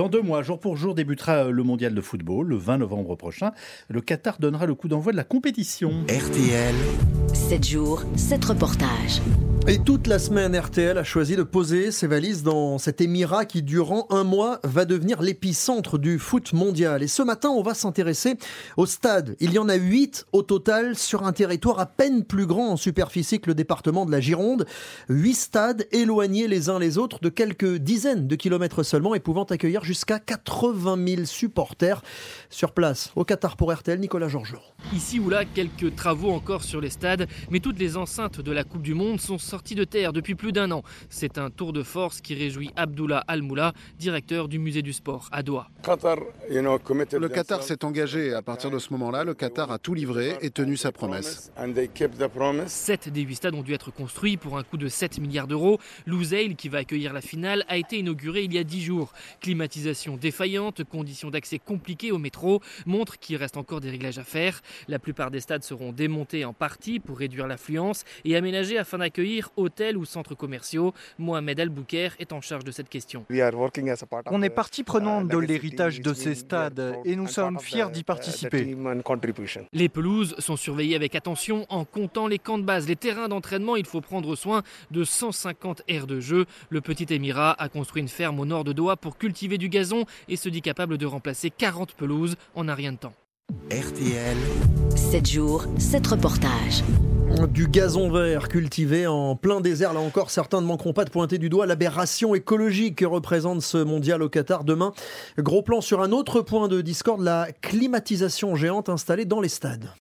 Dans deux mois, jour pour jour, débutera le mondial de football. Le 20 novembre prochain, le Qatar donnera le coup d'envoi de la compétition. RTL. 7 jours, 7 reportages. Et toute la semaine, RTL a choisi de poser ses valises dans cet émirat qui, durant un mois, va devenir l'épicentre du foot mondial. Et ce matin, on va s'intéresser au stade. Il y en a huit au total sur un territoire à peine plus grand en superficie que le département de la Gironde. Huit stades éloignés les uns les autres de quelques dizaines de kilomètres seulement et pouvant accueillir jusqu'à 80 000 supporters sur place. Au Qatar pour RTL, Nicolas Georges. Ici ou là, quelques travaux encore sur les stades, mais toutes les enceintes de la Coupe du Monde sont sorti de terre depuis plus d'un an. C'est un tour de force qui réjouit Abdullah Al-Moula, directeur du musée du sport à Doha. Le Qatar s'est engagé. À partir de ce moment-là, le Qatar a tout livré et tenu sa promesse. Sept des huit stades ont dû être construits pour un coût de 7 milliards d'euros. L'Ouzeil, qui va accueillir la finale, a été inauguré il y a 10 jours. Climatisation défaillante, conditions d'accès compliquées au métro, montrent qu'il reste encore des réglages à faire. La plupart des stades seront démontés en partie pour réduire l'affluence et aménagés afin d'accueillir hôtels ou centres commerciaux. Mohamed Al-Bouker est en charge de cette question. On est partie prenante de l'héritage de ces stades et nous sommes fiers d'y participer. Les pelouses sont surveillées avec attention en comptant les camps de base. Les terrains d'entraînement, il faut prendre soin de 150 aires de jeu. Le petit émirat a construit une ferme au nord de Doha pour cultiver du gazon et se dit capable de remplacer 40 pelouses en un rien de temps. RTL. 7 jours, 7 reportages. Du gazon vert cultivé en plein désert. Là encore, certains ne manqueront pas de pointer du doigt l'aberration écologique que représente ce mondial au Qatar demain. Gros plan sur un autre point de discorde, la climatisation géante installée dans les stades.